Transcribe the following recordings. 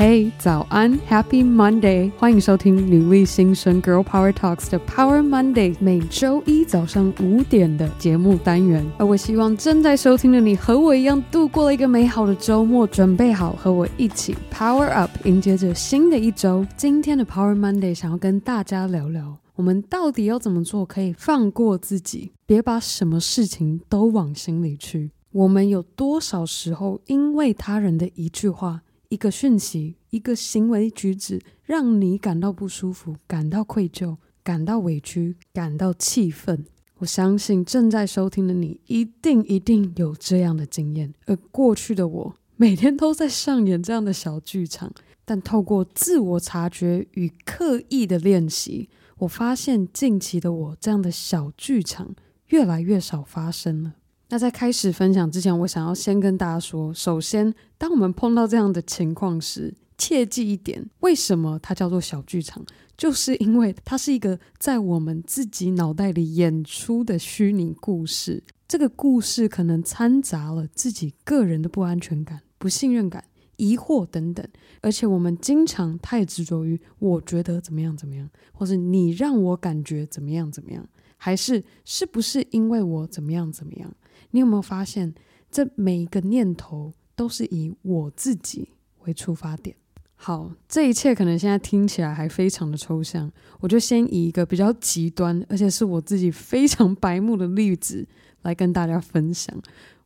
嘿，早安，Happy Monday！欢迎收听女力新生 Girl Power Talks 的 Power Monday，每周一早上五点的节目单元。而我希望正在收听的你和我一样度过了一个美好的周末，准备好和我一起 Power Up，迎接着新的一周。今天的 Power Monday 想要跟大家聊聊，我们到底要怎么做可以放过自己，别把什么事情都往心里去。我们有多少时候因为他人的一句话，一个讯息，一个行为举止，让你感到不舒服，感到愧疚，感到委屈，感到气愤。我相信正在收听的你，一定一定有这样的经验。而过去的我，每天都在上演这样的小剧场。但透过自我察觉与刻意的练习，我发现近期的我，这样的小剧场越来越少发生了。那在开始分享之前，我想要先跟大家说，首先，当我们碰到这样的情况时，切记一点：为什么它叫做小剧场？就是因为它是一个在我们自己脑袋里演出的虚拟故事。这个故事可能掺杂了自己个人的不安全感、不信任感、疑惑等等，而且我们经常太执着于“我觉得怎么样怎么样”，或是“你让我感觉怎么样怎么样”，还是“是不是因为我怎么样怎么样”。你有没有发现，这每一个念头都是以我自己为出发点？好，这一切可能现在听起来还非常的抽象，我就先以一个比较极端，而且是我自己非常白目的例子来跟大家分享。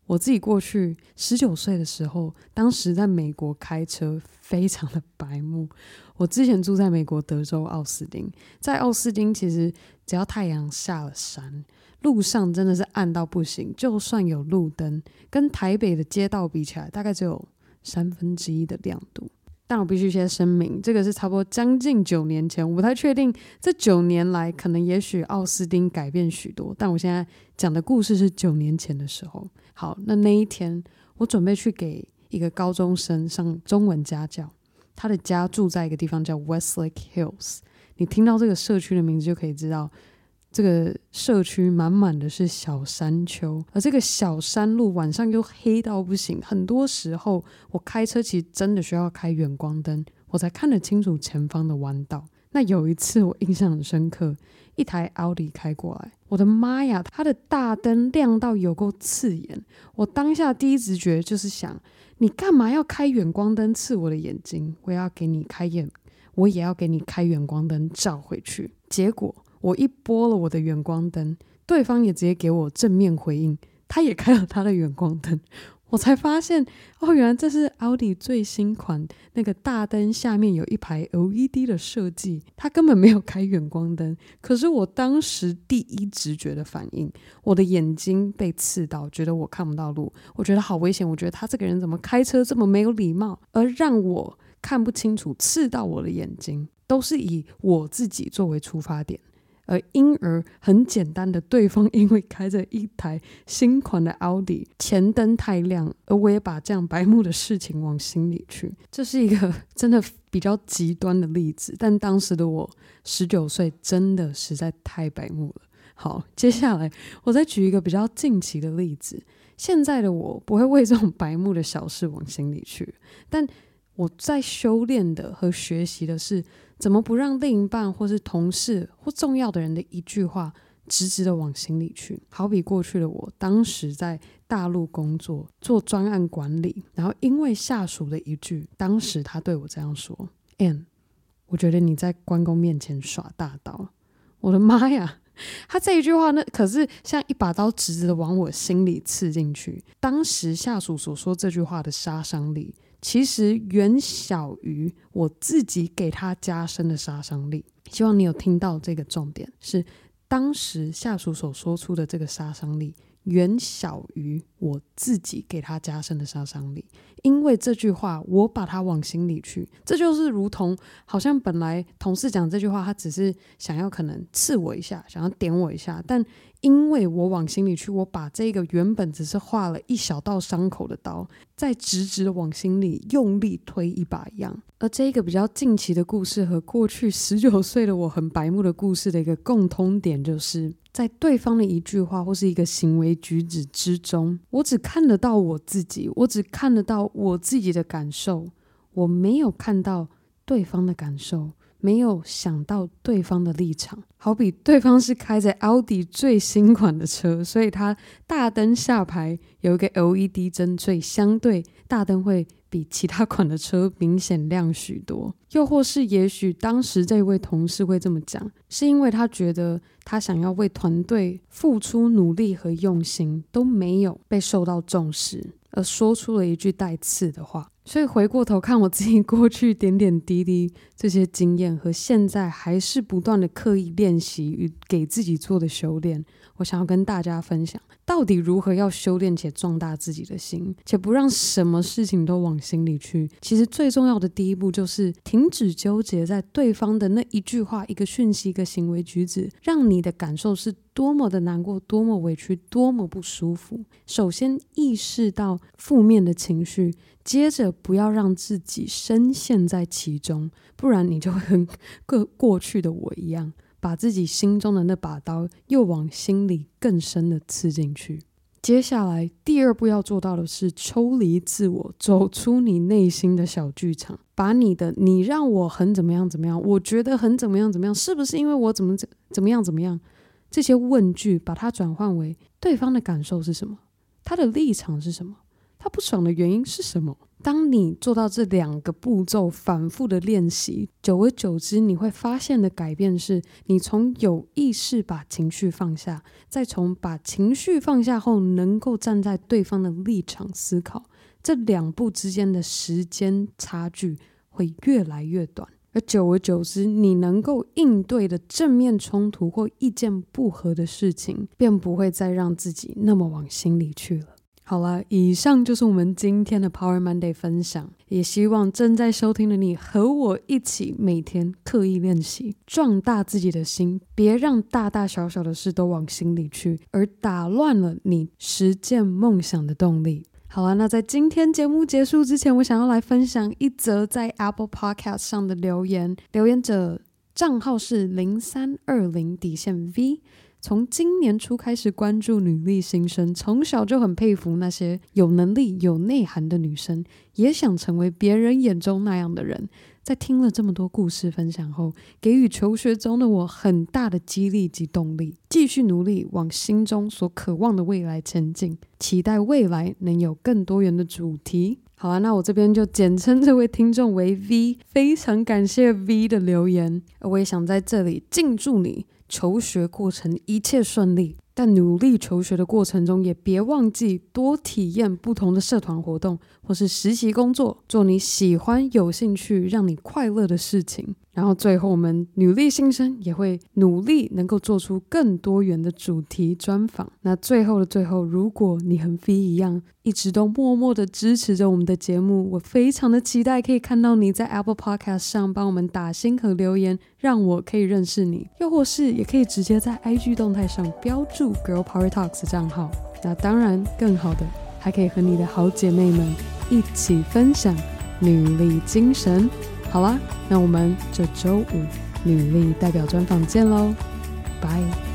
我自己过去十九岁的时候，当时在美国开车，非常的白目。我之前住在美国德州奥斯汀，在奥斯汀其实只要太阳下了山，路上真的是暗到不行，就算有路灯，跟台北的街道比起来，大概只有三分之一的亮度。但我必须先声明，这个是差不多将近九年前，我不太确定这九年来可能也许奥斯汀改变许多。但我现在讲的故事是九年前的时候。好，那那一天我准备去给一个高中生上中文家教，他的家住在一个地方叫 Westlake Hills。你听到这个社区的名字就可以知道。这个社区满满的是小山丘，而这个小山路晚上又黑到不行。很多时候，我开车其实真的需要开远光灯，我才看得清楚前方的弯道。那有一次我印象很深刻，一台奥迪开过来，我的妈呀，它的大灯亮到有够刺眼。我当下第一直觉就是想，你干嘛要开远光灯刺我的眼睛？我要给你开眼，我也要给你开远光灯照回去。结果。我一拨了我的远光灯，对方也直接给我正面回应，他也开了他的远光灯，我才发现哦，原来这是奥迪最新款那个大灯下面有一排 LED 的设计，他根本没有开远光灯。可是我当时第一直觉的反应，我的眼睛被刺到，觉得我看不到路，我觉得好危险，我觉得他这个人怎么开车这么没有礼貌，而让我看不清楚，刺到我的眼睛，都是以我自己作为出发点。而因而很简单的，对方因为开着一台新款的奥迪，前灯太亮，而我也把这样白目的事情往心里去。这是一个真的比较极端的例子，但当时的我十九岁，真的实在太白目了。好，接下来我再举一个比较近期的例子。现在的我不会为这种白目的小事往心里去，但我在修炼的和学习的是。怎么不让另一半或是同事或重要的人的一句话直直的往心里去？好比过去的我，当时在大陆工作做专案管理，然后因为下属的一句，当时他对我这样说：“Ann，我觉得你在关公面前耍大刀。”我的妈呀！他这一句话，那可是像一把刀直直的往我心里刺进去。当时下属所说这句话的杀伤力。其实远小于我自己给他加深的杀伤力。希望你有听到这个重点，是当时下属所说出的这个杀伤力。远小于我自己给他加深的杀伤力，因为这句话我把它往心里去，这就是如同好像本来同事讲这句话，他只是想要可能刺我一下，想要点我一下，但因为我往心里去，我把这个原本只是划了一小道伤口的刀，再直直的往心里用力推一把一样。而这个比较近期的故事和过去十九岁的我很白目的故事的一个共通点就是。在对方的一句话或是一个行为举止之中，我只看得到我自己，我只看得到我自己的感受，我没有看到对方的感受，没有想到对方的立场。好比对方是开着奥迪最新款的车，所以他大灯下排有一个 LED 灯，所以相对大灯会比其他款的车明显亮许多。又或是，也许当时这位同事会这么讲，是因为他觉得他想要为团队付出努力和用心都没有被受到重视，而说出了一句带刺的话。所以回过头看我自己过去点点滴滴这些经验，和现在还是不断的刻意练习与给自己做的修炼，我想要跟大家分享，到底如何要修炼且壮大自己的心，且不让什么事情都往心里去。其实最重要的第一步就是停止纠结在对方的那一句话、一个讯息、一个行为举止，让你的感受是多么的难过、多么委屈、多么不舒服。首先意识到负面的情绪。接着，不要让自己深陷在其中，不然你就跟过过去的我一样，把自己心中的那把刀又往心里更深的刺进去。接下来，第二步要做到的是抽离自我，走出你内心的小剧场，把你的“你让我很怎么样怎么样”，我觉得很怎么样怎么样，是不是因为我怎么怎怎么样怎么样这些问句，把它转换为对方的感受是什么，他的立场是什么。他不爽的原因是什么？当你做到这两个步骤，反复的练习，久而久之，你会发现的改变是，你从有意识把情绪放下，再从把情绪放下后，能够站在对方的立场思考，这两步之间的时间差距会越来越短，而久而久之，你能够应对的正面冲突或意见不合的事情，便不会再让自己那么往心里去了。好了，以上就是我们今天的 Power Monday 分享。也希望正在收听的你和我一起每天刻意练习，壮大自己的心，别让大大小小的事都往心里去，而打乱了你实践梦想的动力。好啊，那在今天节目结束之前，我想要来分享一则在 Apple Podcast 上的留言，留言者账号是零三二零底线 V。从今年初开始关注女力新生，从小就很佩服那些有能力、有内涵的女生，也想成为别人眼中那样的人。在听了这么多故事分享后，给予求学中的我很大的激励及动力，继续努力往心中所渴望的未来前进。期待未来能有更多元的主题。好啊，那我这边就简称这位听众为 V，非常感谢 V 的留言，我也想在这里敬祝你。求学过程一切顺利，但努力求学的过程中，也别忘记多体验不同的社团活动，或是实习工作，做你喜欢、有兴趣、让你快乐的事情。然后最后，我们女力新生也会努力能够做出更多元的主题专访。那最后的最后，如果你和 V 一样，一直都默默的支持着我们的节目，我非常的期待可以看到你在 Apple Podcast 上帮我们打星和留言，让我可以认识你。又或是也可以直接在 IG 动态上标注 Girl Power Talks 账号。那当然，更好的还可以和你的好姐妹们一起分享女力精神。好啦，那我们这周五女力代表专访见喽，拜。